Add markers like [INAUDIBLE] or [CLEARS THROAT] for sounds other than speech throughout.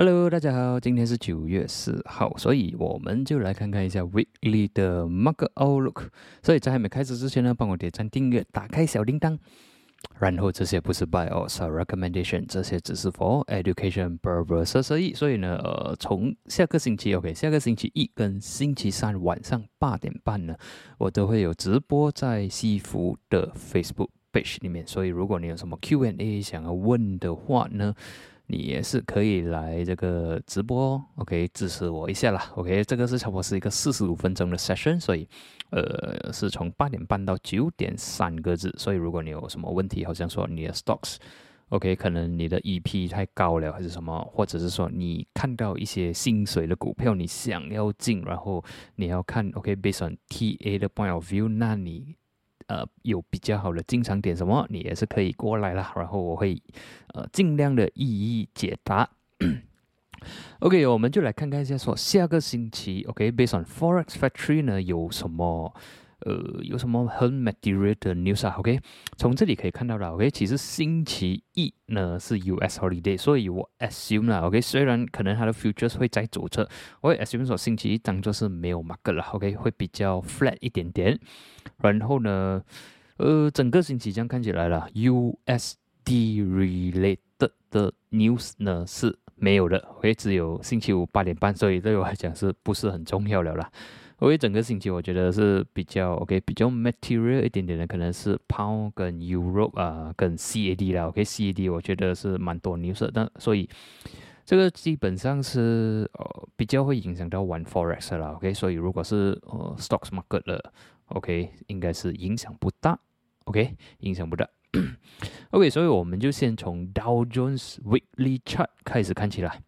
Hello，大家好，今天是九月四号，所以我们就来看看一下 Weekly 的 Market Outlook。所以在还没开始之前呢，帮我点赞、订阅、打开小铃铛。然后这些不是 Buy or Sell Recommendation，这些只是 For Education Purposes 而已。所以呢，呃，从下个星期，OK，下个星期一跟星期三晚上八点半呢，我都会有直播在西服的 Facebook page 里面。所以如果你有什么 Q&A 想要问的话呢？你也是可以来这个直播，OK，支持我一下啦，OK，这个是差不多是一个四十五分钟的 session，所以，呃，是从八点半到九点三个字，所以如果你有什么问题，好像说你的 stocks，OK，可能你的 EP 太高了，还是什么，或者是说你看到一些薪水的股票，你想要进，然后你要看，OK，based on TA 的 point of view，那你。呃，有比较好的进场点什么，你也是可以过来啦。然后我会呃尽量的一一解答。[COUGHS] OK，我们就来看看一下，说下个星期，OK，Based on Forex Factory 呢有什么？呃，有什么很 material 的 news 啊？OK，从这里可以看到了。OK，其实星期一呢是 US holiday，所以我 assume 了。OK，虽然可能它的 futures 会在左侧，我会 assume 说星期一当做是没有 market 了。OK，会比较 flat 一点点。然后呢，呃，整个星期这样看起来了，USD related 的 news 呢是没有的。OK，只有星期五八点半，所以对我来讲是不是很重要了啦？因为整个星期我觉得是比较 OK，比较 material 一点点的，可能是 Pound 跟 Europe 啊，跟 CAD 啦。OK，CAD 我觉得是蛮多 news，但所以这个基本上是呃比较会影响到玩 Forex 啦。OK，所以如果是呃 Stocks Market 了 OK，应该是影响不大。OK，影响不大。[COUGHS] OK，所以我们就先从 Dow Jones Weekly Chart 开始看起来。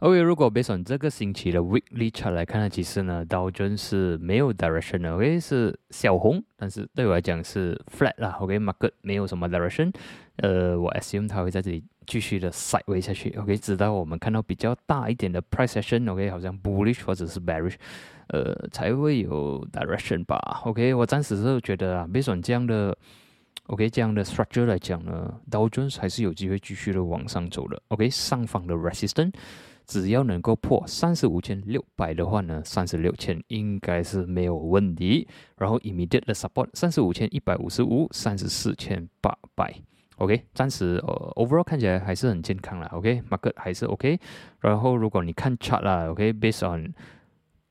OK，如果 based on 这个星期的 weekly chart 来看呢，其实呢，道琼是没有 direction 的，OK 是小红，但是对我来讲是 flat 啦，OK，market 没有什么 direction，呃，我 assume 它会在这里继续的 sideways 下去，OK，直到我们看到比较大一点的 price action，OK，好像 bullish 或者是 bearish，呃，才会有 direction 吧，OK，我暂时是觉得啊，based on 这样的，OK，这样的 structure 来讲呢，道琼还是有机会继续的往上走的，OK，上方的 resistance。只要能够破三十五千六百的话呢，三十六千应该是没有问题。然后 immediate support 三十五千一百五十五，三十四千八百。OK，暂时呃 overall 看起来还是很健康啦。OK，market 还是 OK。然后如果你看 chart 啦，OK，based on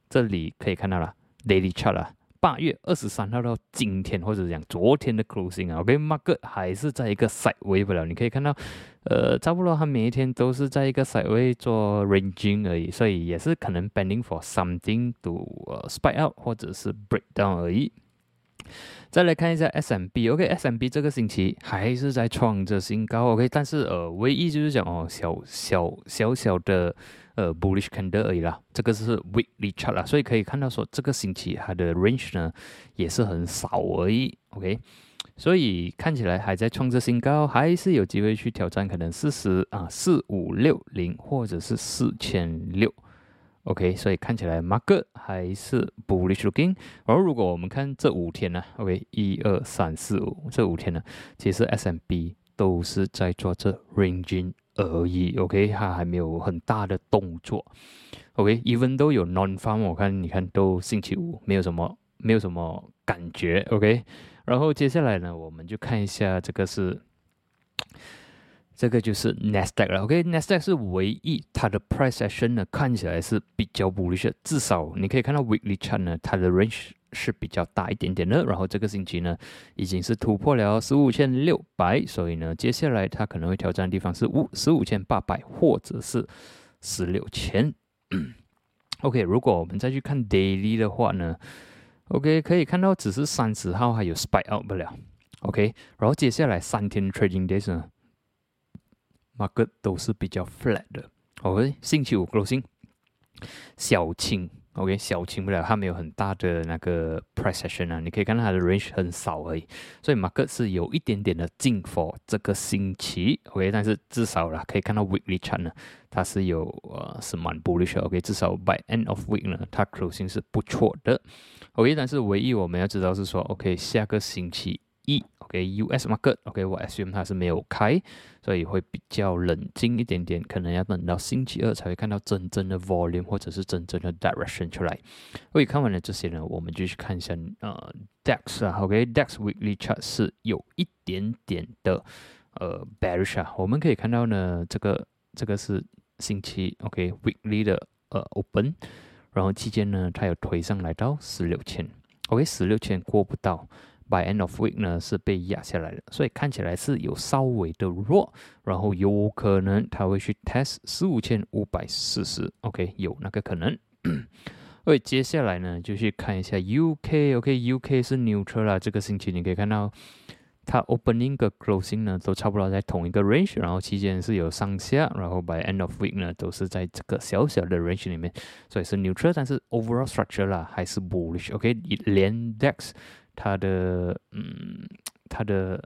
这里可以看到了 daily chart 啦。八月二十三号到今天，或者讲昨天的 closing 啊，OK，market 还是在一个 side way 不了。你可以看到，呃，差不多它每一天都是在一个 side way 做 ranging 而已，所以也是可能 bending for something to spike out 或者是 break down 而已。再来看一下 S M B，OK，S M B 这个星期还是在创着新高，OK，但是呃，唯一就是讲哦，小小小小的。呃，bullish candle 而已啦，这个是 weekly chart 啦，所以可以看到说这个星期它的 range 呢也是很少而已，OK，所以看起来还在创着新高，还是有机会去挑战可能四十啊四五六零或者是四千六，OK，所以看起来 market 还是 bullish looking，而如果我们看这五天呢，OK，一二三四五这五天呢，其实 S M B 都是在做这 ranging。而已，OK，它还没有很大的动作，OK，even 都有 non farm，我看你看都星期五没有什么，没有什么感觉，OK，然后接下来呢，我们就看一下这个是，这个就是 Nasdaq 了，OK，Nasdaq 是唯一它的 price action 呢看起来是比较 bullish，至少你可以看到 weekly chart 呢，它的 range。是比较大一点点的，然后这个星期呢，已经是突破了十五千六百，所以呢，接下来它可能会挑战的地方是五十五千八百或者是十六千。[COUGHS] OK，如果我们再去看 daily 的话呢，OK 可以看到只是三十号还有 spike out 不了，OK，然后接下来三天 trading days 呢，market 都是比较 flat 的，OK，星期五 closing 小清。OK，小清不了，它没有很大的那个 price action 啊，你可以看到它的 range 很少而已，所以马克是有一点点的进 for 这个星期，OK，但是至少啦，可以看到 weekly chart 呢，它是有呃是蛮 bullish，OK，至少 by end of week 呢，它 closing 是不错的，OK，但是唯一我们要知道是说，OK，下个星期一，OK，US market，OK，我 assume 它是没有开，所以会比较冷静一点点，可能要等到星期二才会看到真正的 volume 或者是真正的 direction 出来。OK，看完了这些呢，我们就去看一下呃 DAX 啊，OK，DAX weekly chart 是有一点点的呃 bearish 啊，我们可以看到呢，这个这个是星期 OK weekly 的呃 open，然后期间呢，它有推上来到十六千。OK，十六千过不到，by end of week 呢是被压下来了，所以看起来是有稍微的弱，然后有可能它会去 test 十五千五百四十，OK，有那个可能。所以接下来呢就去看一下 UK，OK，UK 是 neutral 啦，这个星期你可以看到。它 opening 跟 closing 呢都差不多在同一个 range，然后期间是有上下，然后 by end of week 呢都是在这个小小的 range 里面，所以是 neutral，但是 overall structure 啦还是 bullish。OK，连 DEX 它的嗯它的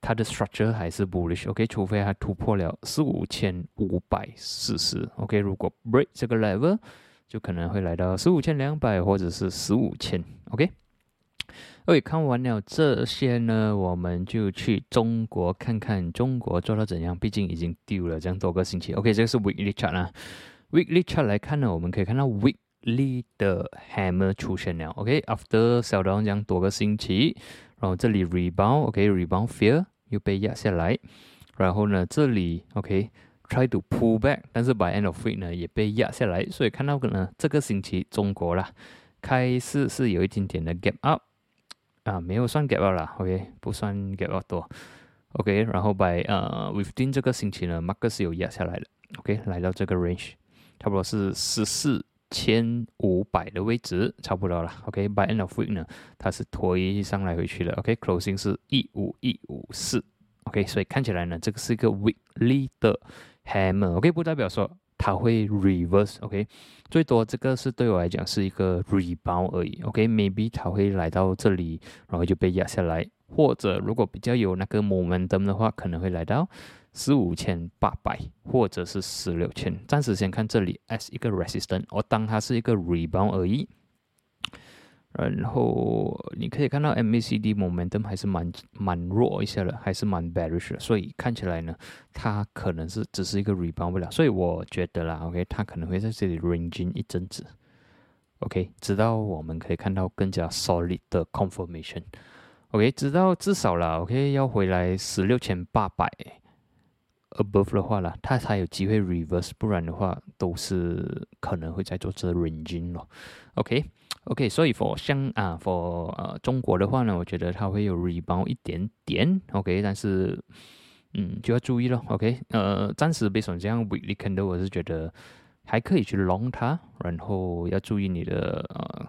它的 structure 还是 bullish。OK，除非它突破了四五千五百四十。OK，如果 break 这个 level，就可能会来到四五千两百或者是十五千。OK。OK，看完了这些呢，我们就去中国看看中国做到怎样。毕竟已经丢了这样多个星期。OK，这个是 Weekly Chart 啦。Weekly Chart 来看呢，我们可以看到 week Weekly 的 Hammer 出现了。OK，After 小到这样多个星期，然后这里 Rebound，OK，Rebound Fear 又被压下来，然后呢这里 OK，Try to pull back，但是 By end of week 呢也被压下来，所以看到可能这个星期中国啦开始是有一点点的 Gap Up。啊，没有算 gap out 啦，OK，不算 gap out 多，OK，然后 by 呃 within 这个星期呢，Mark 是有压下来的，OK，来到这个 range，差不多是十四千五百的位置，差不多了，OK，by end of week 呢，它是推上来回去的，OK，closing 是一五一五四，OK，所以看起来呢，这个是一个 weekly 的 hammer，OK，不代表说。它会 reverse，OK，最多这个是对我来讲是一个 rebound 而已，OK，maybe 它会来到这里，然后就被压下来，或者如果比较有那个 momentum 的话，可能会来到十五千八百，或者是十六千，暂时先看这里 as 一个 resistance，我当它是一个 rebound 而已。然后你可以看到 MACD momentum 还是蛮蛮弱一些的，还是蛮 bearish，的。所以看起来呢，它可能是只是一个 rebound 不了，所以我觉得啦，OK，它可能会在这里 ranging 一阵子，OK，直到我们可以看到更加 solid 的 confirmation，OK，直到至少啦，OK，要回来十六千八百 above 的话啦，它才有机会 reverse，不然的话都是可能会在做这 ranging 咯，OK。OK，所以 for 香啊，for 呃中国的话呢，我觉得它会有 rebound 一点点，OK，但是嗯就要注意了，OK，呃暂时被损这样 weekly 看的我是觉得还可以去 long 它，然后要注意你的呃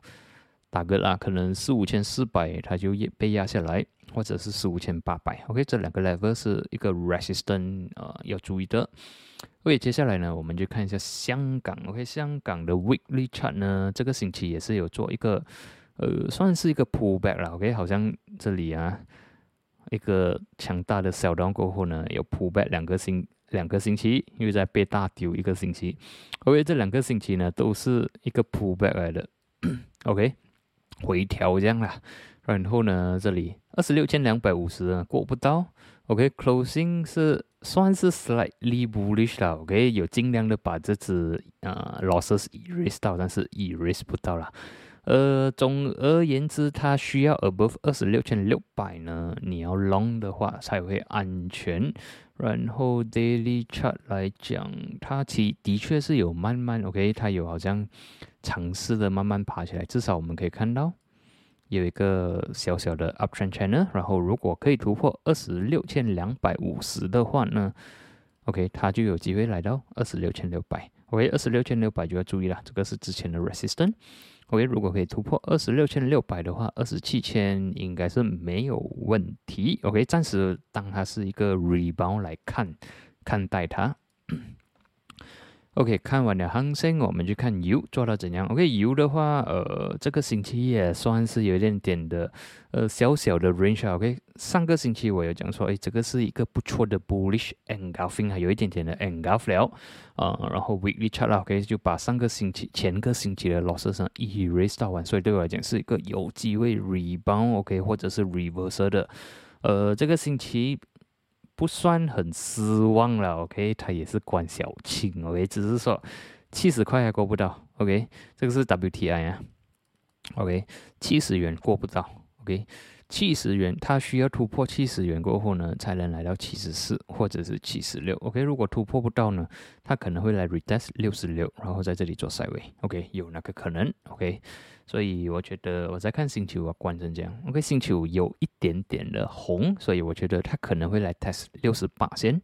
打个啦，可能四五千四百它就也被压下来，或者是四五千八百，OK，这两个 level 是一个 resistance 呃要注意的。OK，接下来呢，我们就看一下香港。OK，香港的 Weekly Chart 呢，这个星期也是有做一个，呃，算是一个 pullback 了。OK，好像这里啊，一个强大的小段过后呢，有 pullback 两个星两个星期，又在被大丢一个星期。OK，这两个星期呢，都是一个 pullback 来的。[COUGHS] OK，回调这样啦。然后呢，这里二十六千两百五十过不到。OK，closing 是算是 slightly bullish 啦。OK，有尽量的把这只呃 losses erase 到，但是 erase 不到啦。呃，总而言之，它需要 above 二十六千六百呢，你要 long 的话才会安全。然后 daily chart 来讲，它其的确是有慢慢 OK，它有好像尝试的慢慢爬起来，至少我们可以看到。有一个小小的 uptrend channel，然后如果可以突破二十六千两百五十的话呢，OK，它就有机会来到二十六千六百。OK，二十六千六百就要注意了，这个是之前的 resistance。OK，如果可以突破二十六千六百的话，二十七千应该是没有问题。OK，暂时当它是一个 rebound 来看看待它。OK，看完了航线，我们去看油做到怎样。OK，油的话，呃，这个星期也算是有一点点的，呃，小小的 range。OK，上个星期我有讲说，哎，这个是一个不错的 bullish engulfing，还有一点点的 engulf 了，啊，然后 weekly chart OK 就把上个星期前个星期的 losses 一 erase 到完，所以对我来讲是一个有机会 rebound OK，或者是 reverse 的，呃，这个星期。不算很失望了，OK，它也是关小青，OK，只是说七十块还过不到，OK，这个是 WTI 啊，OK，七十元过不到，OK，七十元它需要突破七十元过后呢，才能来到七十四或者是七十六，OK，如果突破不到呢，它可能会来 retest 六十六，然后在这里做塞位，OK，有那个可能，OK。所以我觉得我在看星球啊，关成这样。OK，星球有一点点的红，所以我觉得它可能会来 test 六十八先。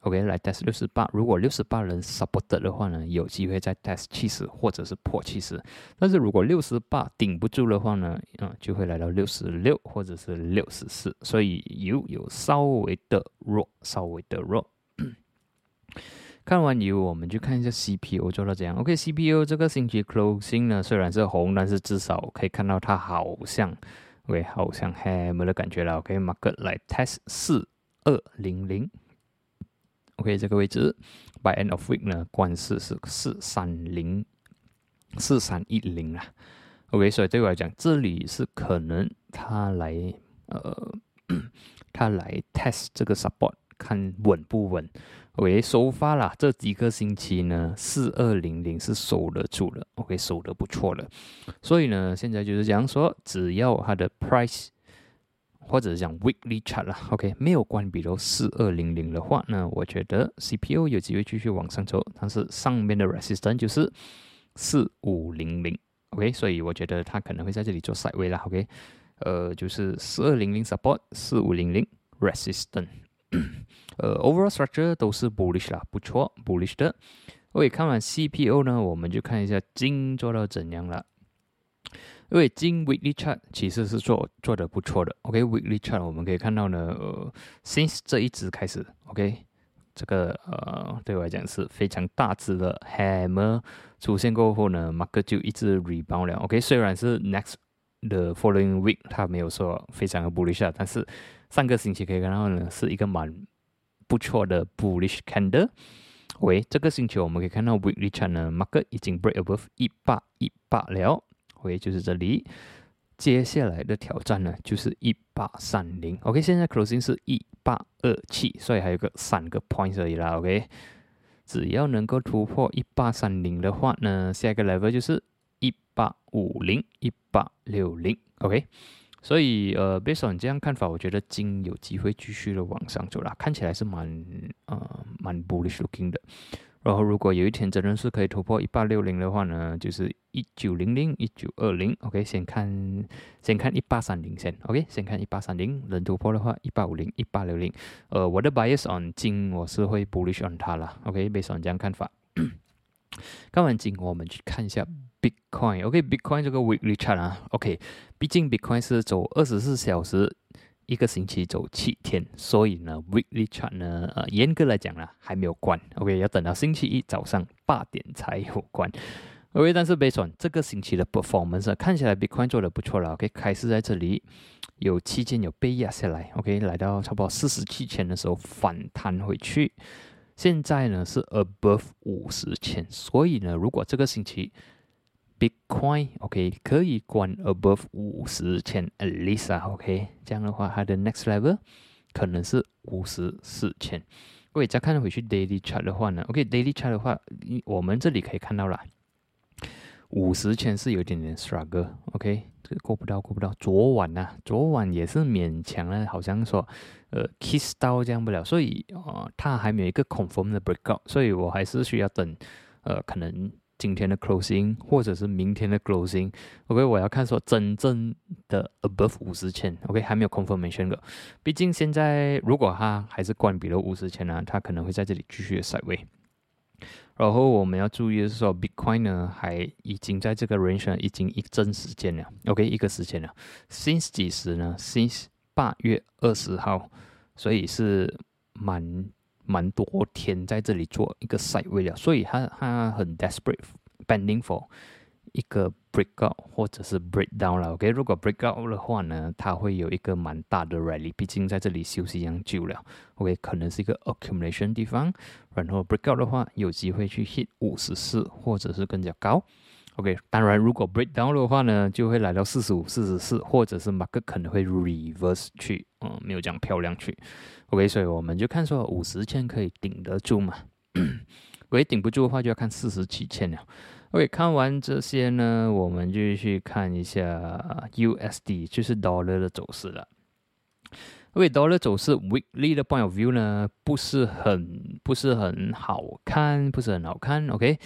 OK，来 test 六十八。如果六十八人 support 的话呢，有机会再 test 七十或者是破七十。但是如果六十八顶不住的话呢，嗯，就会来到六十六或者是六十四。所以有有稍微的弱，稍微的弱。[COUGHS] 看完以后，我们就看一下 CPU 做到怎样。OK，CPU 这个星期 closing 呢，虽然是红，但是至少可以看到它好像，OK，好像 hammer 的感觉了。OK，market 来 test 四二零零。OK，这个位置 by end of week 呢，关市是四三零四三一零啊。OK，所以对我来讲，这里是可能它来呃，[CLEARS THROAT] 它来 test 这个 support，看稳不稳。OK，收发啦，这几个星期呢，四二零零是守得住了，OK，守得不错了。所以呢，现在就是讲说，只要它的 price 或者讲 weekly chart 啦，OK，没有关闭到四二零零的话，呢我觉得 CPU 有机会继续往上走，但是上面的 resistance 就是四五零零，OK，所以我觉得它可能会在这里做 side 位啦，OK，呃，就是四二零零 support，四五零零 resistance。呃，overall structure 都是 bullish 啦，不错，bullish 的。OK，看完 CPU 呢，我们就看一下金做到怎样了。因为金 weekly chart 其实是做做的不错的。OK，weekly chart 我们可以看到呢，呃，since 这一只开始，OK，这个呃对我来讲是非常大只的 hammer 出现过后呢，market 就一直 rebound 了。OK，虽然是 next the following week 它没有说非常的 bullish，但是上个星期可以看到呢，是一个蛮不错的 bullish candle。喂，这个星期我们可以看到 weekly chart 呢，market 已经 break above 一八一八了。喂，就是这里，接下来的挑战呢就是一八三零。OK，现在 closing 是一八二七，所以还有个三个 points 而已啦。OK，只要能够突破一八三零的话呢，下一个 level 就是一八五零、一八六零。OK。所以，呃，based on 这样看法，我觉得金有机会继续的往上走啦，看起来是蛮，呃，蛮 bullish looking 的。然后，如果有一天真的是可以突破一八六零的话呢，就是一九零零、一九二零，OK，先看，先看一八三零先，OK，先看一八三零，能突破的话，一八五零、一八六零，呃，我的 bias on 金我是会 bullish on 它啦，OK，based on 这样看法。[COUGHS] 看完金，我们去看一下 Bitcoin，OK，Bitcoin 这个 weekly chart 啊，OK，毕竟 Bitcoin 是走二十四小时，一个星期走七天，所以呢，weekly chart 呢，呃，严格来讲呢，还没有关，OK，要等到星期一早上八点才有关，OK，但是 based on 这个星期的 performance，看起来 Bitcoin 做的不错了，OK，开始在这里有期间有被压下来，OK，来到差不多四十七千的时候反弹回去。现在呢是 above 五十千，所以呢，如果这个星期 Bitcoin OK 可以关 above 五十千 Alisa OK 这样的话它的 next level 可能是五十四千。各位再看回去 daily chart 的话呢，OK daily chart 的话，我们这里可以看到了。五十千是有点点 struggle，OK，这个过不到，过不到。昨晚呐，昨晚也是勉强了，好像说，呃，kiss 到这样不了，所以啊，它还没有一个 confirm 的 breakout，所以我还是需要等，呃，可能今天的 closing 或者是明天的 closing，OK，我要看说真正的 above 五十千，OK，还没有 confirmation 的，毕竟现在如果它还是关闭了五十千呢，它可能会在这里继续的 side way。然后我们要注意的是说，Bitcoin 呢还已经在这个 range 已经一阵时间了，OK，一个时间了。Since 几时呢？Since 八月二十号，所以是蛮蛮多天在这里做一个 side way 了，所以它它很 desperate pending for 一个 breakout 或者是 breakdown 了。OK，如果 breakout 的话呢，它会有一个蛮大的 rally，毕竟在这里休息很久了。OK，可能是一个 accumulation 地方，然后 breakout 的话有机会去 hit 五十四或者是更加高。OK，当然如果 breakdown 的话呢，就会来到四十五、四十四，或者是 market 可能会 reverse 去，嗯，没有这样漂亮去。OK，所以我们就看说五十千可以顶得住嘛？[COUGHS] 如果顶不住的话，就要看四十七千了。OK，看完这些呢，我们就去看一下 USD，就是 Dollar 的走势了。OK，Dollar 走势 Weekly 的 Point of View 呢，不是很不是很好看，不是很好看。OK。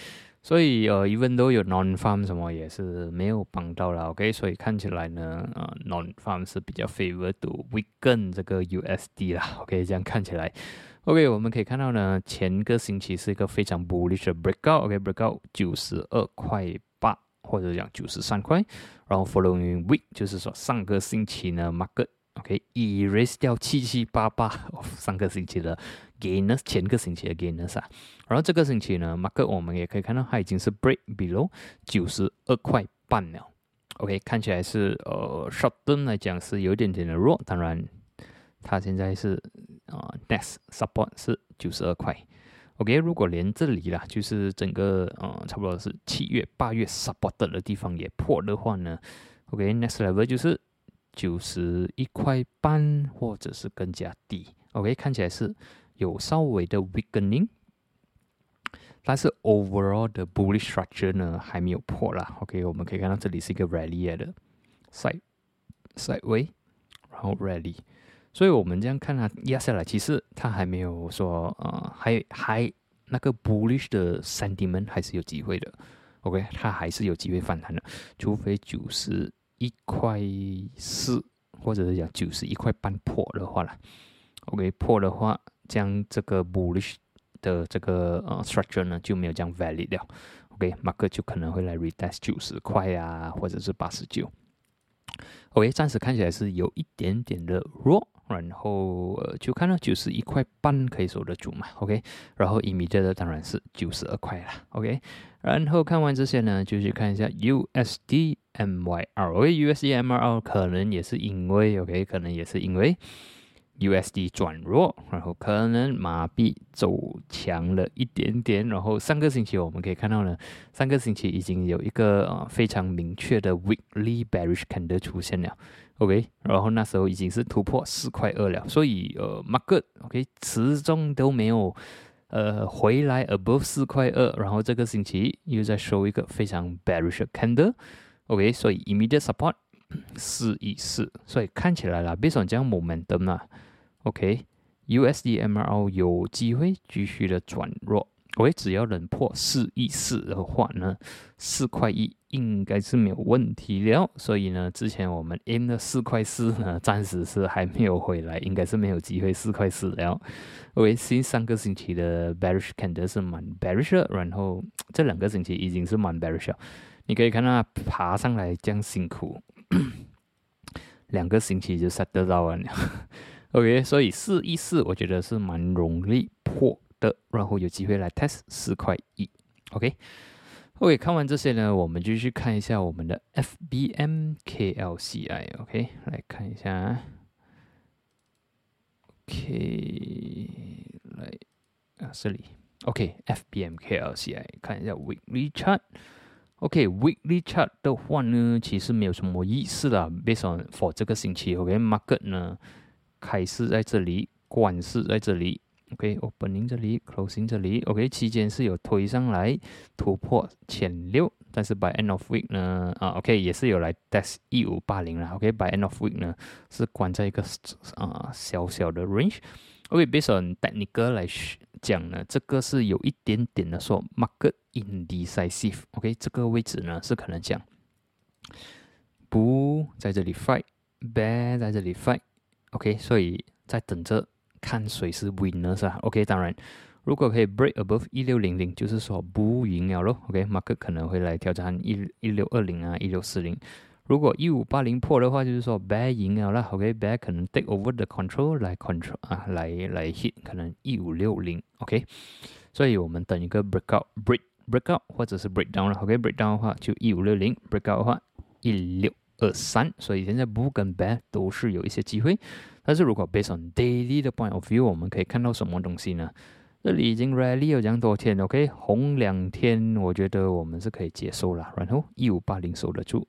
所以呃，even 都有 non farm 什么也是没有帮到了，OK？所以看起来呢，呃，non farm 是比较 favor to weaken 这个 USD 啦，OK？这样看起来，OK？我们可以看到呢，前个星期是一个非常 bullish 的 breakout，OK？breakout 九十二块八，或者讲九十三块，然后 following week 就是说上个星期呢，market 可以 erase 掉七七八八上个星期的 gainers，前个星期的 gainers 啊，然后这个星期呢，market 我们也可以看到它已经是 break below 九十二块半了。OK，看起来是呃 short term 来讲是有一点点的弱，当然它现在是啊 next support 是九十二块。OK，如果连这里啦，就是整个呃差不多是七月八月 support 的地方也破的话呢，OK，next level 就是。九十一块半，或者是更加低。OK，看起来是有稍微的 weakening，但是 overall 的 bullish structure 呢还没有破啦。OK，我们可以看到这里是一个 rally 的 side side way，然后 rally，所以我们这样看它压下来，其实它还没有说呃，还还那个 bullish 的 sentiment 还是有机会的。OK，它还是有机会反弹的，除非九十。一块四，或者是讲九十一块半破的话啦，OK 破的话，将这个 bullish 的这个呃 structure 呢就没有这样 valid 了，OK 马克就可能会来 retest 九十块啊，或者是八十九，OK，暂时看起来是有一点点的弱。然后呃，就看到九十一块半可以守得住嘛，OK。然后 immediate 的当然是九十二块了，OK。然后看完这些呢，就去看一下 USD MYR，OK，USD MYR 可能也是因为 OK，可能也是因为。USD 转弱，然后可能马币走强了一点点。然后上个星期我们可以看到呢，上个星期已经有一个呃非常明确的 Weekly Bearish Candle 出现了，OK。然后那时候已经是突破四块二了，所以呃，Market OK 始终都没有呃回来 above 四块二。然后这个星期又在收一个非常 Bearish 的 Candle，OK。所以 Immediate Support [COUGHS] 四一四，所以看起来啦，别说这样 Momentum 嘛。OK，USD MRO 有机会继续的转弱。OK，只要能破四亿四的话呢，四块一应该是没有问题了。所以呢，之前我们 M 的四块四呢，暂时是还没有回来，应该是没有机会四块四了。OK，上个星期的 Bearish Candle 是蛮 Bearish，然后这两个星期已经是蛮 Bearish。你可以看到爬上来这样辛苦，[COUGHS] 两个星期就 set 得到了。[LAUGHS] OK，所以四一四我觉得是蛮容易破的，然后有机会来 test 四块一。OK，OK，看完这些呢，我们继续看一下我们的 FBM KLCI。OK，来看一下。OK，来啊这里。OK，FBM KLCI，看一下 Weekly Chart。OK，Weekly Chart 的话呢，其实没有什么意思的，Based on for 这个星期，OK，Market 呢。开市在这里，关市在这里，OK，opening 这里，closing 这里，OK，期间是有推上来突破前六，但是 by end of week 呢，啊，OK，也是有来 test 一五八零了，OK，by end of week 呢是关在一个啊小小的 range，OK，based on technical 来讲呢，这个是有一点点的说 market indecisive，OK，这个位置呢是可能讲不在这里 fight，bear 在这里 fight。OK，所以在等着看谁是 winner 是吧？OK，当然，如果可以 break above 一六零零，就是说不赢了咯。OK，马克可能会来挑战一一六二零啊，一六四零。如果一五八零破的话，就是说 bear 赢了啦，OK，bear 可能 take over the control 来 control 啊，来来 hit 可能一五六零，OK，所以我们等一个 breakout break breakout 或者是 breakdown 了，OK，breakdown 的话就一五六零，breakout 的话一六二三，所以现在 bull 跟 bear 都是有一些机会，但是如果 based on daily 的 point of view，我们可以看到什么东西呢？这里已经 rally 有讲多天，OK，红两天，我觉得我们是可以接受了。然后一五八零守得住，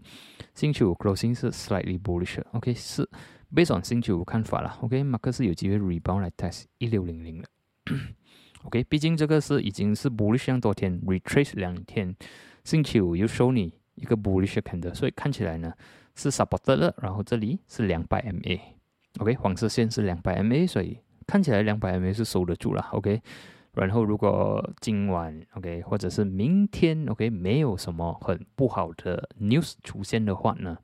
星期五 closing 是 slightly bullish，OK，是 based on 星期五看法了，OK，马克思有机会 rebound 来 test 一六零零的，OK，毕竟这个是已经是 bullish 多天，retrace 两天，星期五又收你一个 bullish candle，所以看起来呢是 supported 了，然后这里是两百 MA OK，黄色线是两百 MA，所以。看起来两百 MA 是守得住了，OK。然后如果今晚 OK，或者是明天 OK，没有什么很不好的 news 出现的话呢，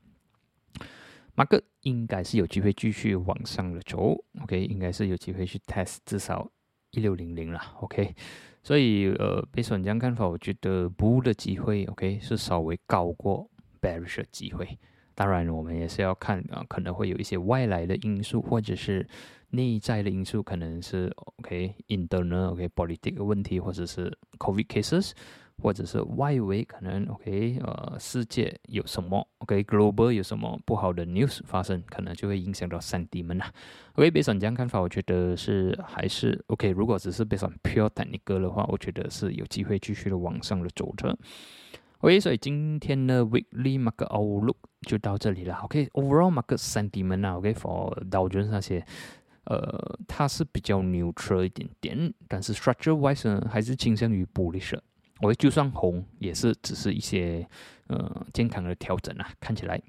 马克应该是有机会继续往上的走，OK，应该是有机会去 test 至少一六零零了，OK。所以呃，被损江看法，我觉得 bull 的机会 OK 是稍微高过 bearish 的机会。当然，我们也是要看啊，可能会有一些外来的因素，或者是内在的因素，可能是 OK，internal OK，political 问题，或者是 COVID cases，或者是外围可能 OK，呃，世界有什么 OK，global 有什么不好的 news 发生，可能就会影响到三 D 们呐。OK，别上这样看法，我觉得是还是 OK。如果只是别上 pure technical 的话，我觉得是有机会继续的往上的走着。OK，所以今天的 weekly market outlook 就到这里了。OK，overall market sentiment 啊，OK，for Dow Jones 那些，呃，它是比较 neutral 一点点，但是 structure wise 呢，还是倾向于 bullish。OK，就算红，也是只是一些呃健康的调整啊。看起来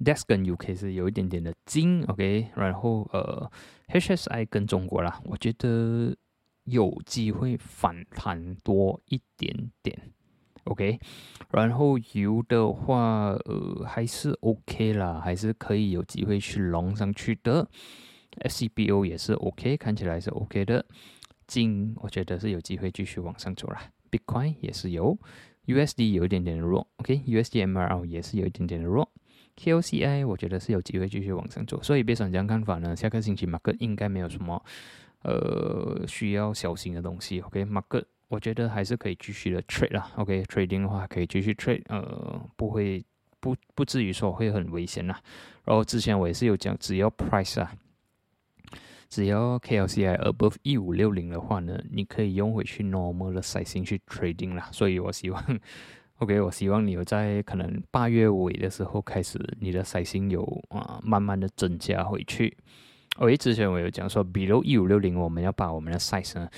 ，DAX 跟 UK 是有一点点的金，OK，然后呃，HSI 跟中国啦，我觉得有机会反弹多一点点。OK，然后油的话，呃，还是 OK 啦，还是可以有机会去龙上去的。SCBO 也是 OK，看起来是 OK 的。金我觉得是有机会继续往上走啦。Bitcoin 也是有，USD 有一点点的弱，OK，USDMRL 也是有一点点的弱。KOCI 我觉得是有机会继续往上走，所以别想这样看法呢，下个星期马克应该没有什么呃需要小心的东西。OK，马克。我觉得还是可以继续的 trade 啦，OK，trading 的话可以继续 trade，呃，不会不不至于说会很危险啦。然后之前我也是有讲，只要 price 啊，只要 KLCI above 一五六零的话呢，你可以用回去 normal 的 sizing 去 trading 啦。所以我希望，OK，我希望你有在可能八月尾的时候开始，你的 sizing 有啊慢慢的增加回去。OK，之前我有讲说，below 一五六零，我们要把我们的 size 呢。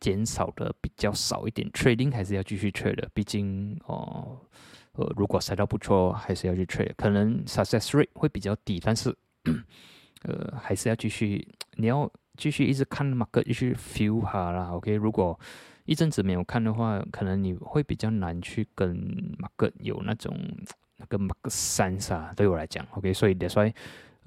减少的比较少一点，trading 还是要继续 trade 的，毕竟哦，呃，如果赛道不错，还是要去 trade，可能 success rate 会比较低，但是 [CLEARS THROAT] 呃，还是要继续，你要继续一直看 market，继续 feel 哈啦，OK，如果一阵子没有看的话，可能你会比较难去跟 market 有那种那个 market sense 啊，对我来讲，OK，所以 that's why。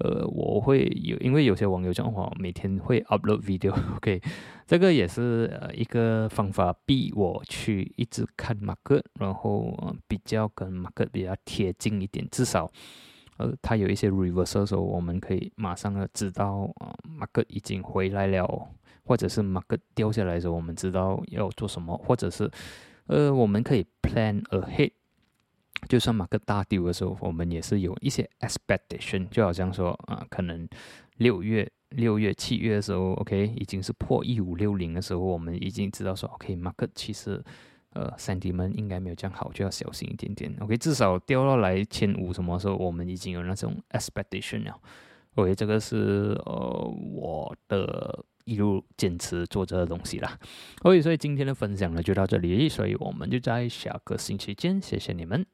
呃，我会有，因为有些网友讲话，每天会 upload video，OK，这个也是呃一个方法，逼我去一直看马克，然后比较跟马克比较贴近一点，至少呃他有一些 reversal 时候，我们可以马上的知道啊马克已经回来了，或者是马克掉下来的时候，我们知道要做什么，或者是呃我们可以 plan ahead。就算马克大丢的时候，我们也是有一些 expectation，就好像说啊，可能六月、六月、七月的时候，OK，已经是破一五六零的时候，我们已经知道说，OK，马克其实呃三 D 们应该没有这样好，就要小心一点点。OK，至少掉到来千五什么时候，我们已经有那种 expectation 了。OK，这个是呃我的一路坚持做这个东西啦。OK，所以今天的分享呢就到这里，所以我们就在下个星期见，谢谢你们。